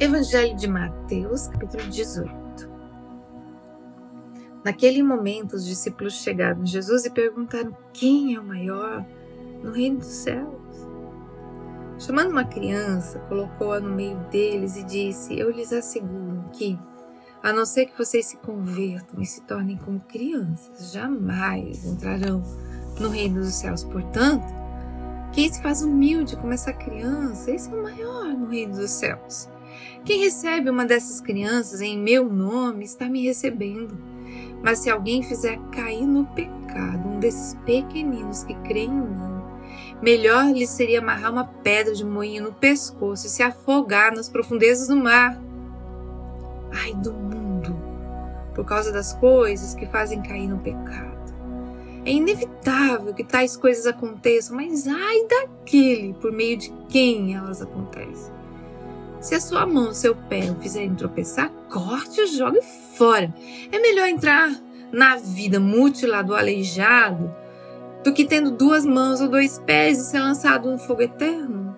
Evangelho de Mateus, capítulo 18. Naquele momento, os discípulos chegaram a Jesus e perguntaram: Quem é o maior no reino dos céus? Chamando uma criança, colocou-a no meio deles e disse: Eu lhes asseguro que, a não ser que vocês se convertam e se tornem como crianças, jamais entrarão no reino dos céus. Portanto, quem se faz humilde como essa criança, esse é o maior no reino dos céus. Quem recebe uma dessas crianças em meu nome está me recebendo. Mas se alguém fizer cair no pecado um desses pequeninos que creem em mim, melhor lhe seria amarrar uma pedra de moinho no pescoço e se afogar nas profundezas do mar. Ai do mundo, por causa das coisas que fazem cair no pecado. É inevitável que tais coisas aconteçam, mas ai daquele por meio de quem elas acontecem. Se a sua mão, seu pé o fizerem tropeçar, corte e jogue fora. É melhor entrar na vida mutilado ou aleijado do que tendo duas mãos ou dois pés e ser lançado no fogo eterno.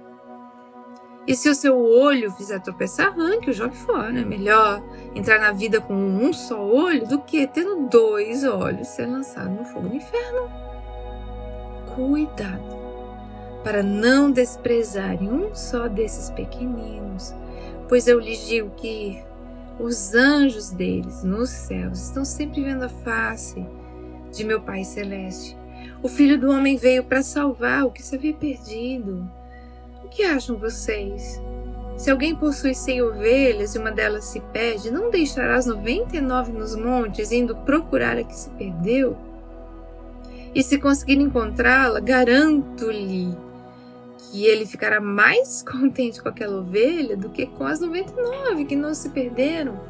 E se o seu olho fizer tropeçar, arranque, o jogue fora. É melhor entrar na vida com um só olho do que tendo dois olhos ser lançado no fogo do inferno. Cuidado para não desprezarem um só desses pequeninos, pois eu lhes digo que os anjos deles nos céus estão sempre vendo a face de meu Pai Celeste. O Filho do Homem veio para salvar o que se havia perdido. O que acham vocês? Se alguém possui cem ovelhas e uma delas se perde, não deixará as noventa e nove nos montes, indo procurar a que se perdeu? E se conseguir encontrá-la, garanto-lhe que ele ficará mais contente com aquela ovelha do que com as 99 que não se perderam.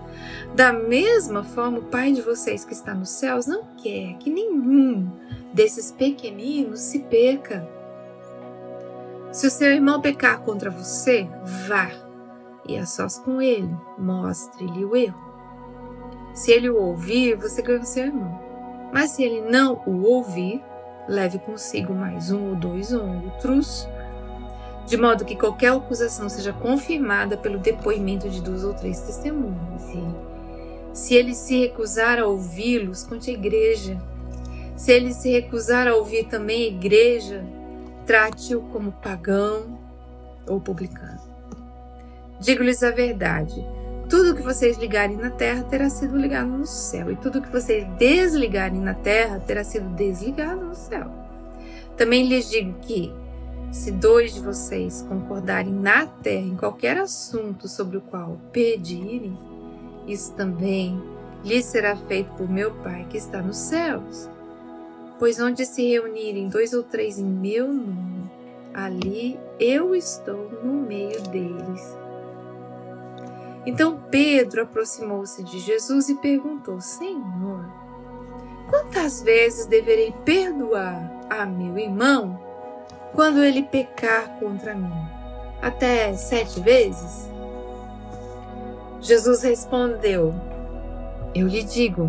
Da mesma forma, o Pai de vocês que está nos céus não quer que nenhum desses pequeninos se perca. Se o seu irmão pecar contra você, vá e a sós com ele, mostre-lhe o erro. Se ele o ouvir, você ganha o seu irmão. Mas se ele não o ouvir, leve consigo mais um ou dois outros de modo que qualquer acusação seja confirmada pelo depoimento de duas ou três testemunhas. Se ele se recusar a ouvi-los, conte a igreja. Se ele se recusar a ouvir também a igreja, trate-o como pagão ou publicano. Digo-lhes a verdade: tudo que vocês ligarem na terra terá sido ligado no céu, e tudo que vocês desligarem na terra terá sido desligado no céu. Também lhes digo que se dois de vocês concordarem na terra em qualquer assunto sobre o qual pedirem, isso também lhes será feito por meu Pai que está nos céus. Pois onde se reunirem dois ou três em meu nome, ali eu estou no meio deles. Então Pedro aproximou-se de Jesus e perguntou: Senhor, quantas vezes deverei perdoar a meu irmão quando ele pecar contra mim? Até sete vezes? Jesus respondeu: Eu lhe digo,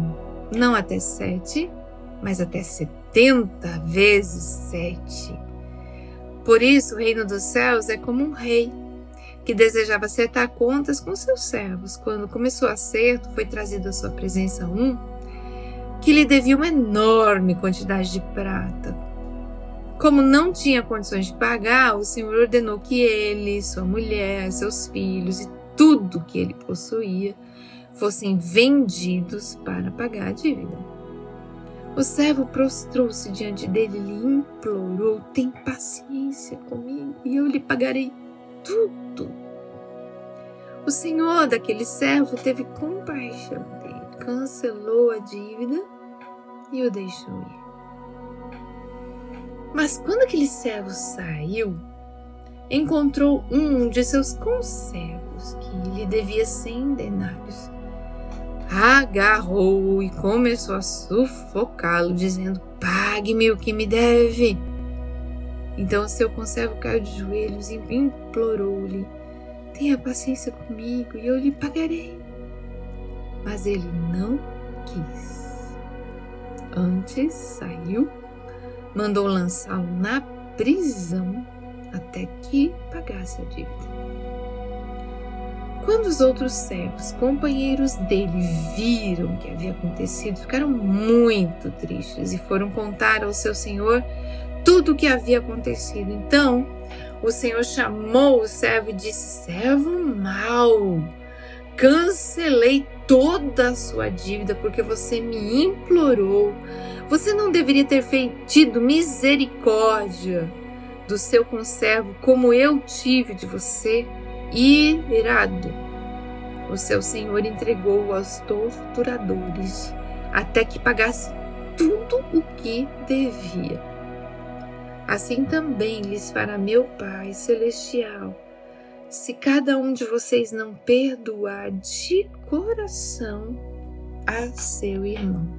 não até sete, mas até setenta vezes sete. Por isso, o reino dos céus é como um rei que desejava acertar contas com seus servos. Quando começou o acerto, foi trazido à sua presença um que lhe devia uma enorme quantidade de prata. Como não tinha condições de pagar, o Senhor ordenou que ele, sua mulher, seus filhos e tudo que ele possuía fossem vendidos para pagar a dívida. O servo prostrou-se diante dele e lhe implorou: Tem paciência comigo e eu lhe pagarei tudo. O senhor daquele servo teve compaixão dele, cancelou a dívida e o deixou ir. Mas quando aquele servo saiu, encontrou um de seus conservos que lhe devia cem denários. Agarrou-o e começou a sufocá-lo, dizendo: Pague-me o que me deve. Então seu conservo caiu de joelhos e implorou-lhe: Tenha paciência comigo e eu lhe pagarei. Mas ele não quis. Antes saiu mandou lançá-lo na prisão até que pagasse a dívida. Quando os outros servos, companheiros dele, viram o que havia acontecido, ficaram muito tristes e foram contar ao seu senhor tudo o que havia acontecido. Então, o senhor chamou o servo e disse: Servo mau, cancelei toda a sua dívida porque você me implorou. Você não deveria ter feito misericórdia do seu conservo como eu tive de você? Irado, o seu senhor entregou aos torturadores até que pagasse tudo o que devia. Assim também lhes fará meu Pai Celestial, se cada um de vocês não perdoar de coração a seu irmão.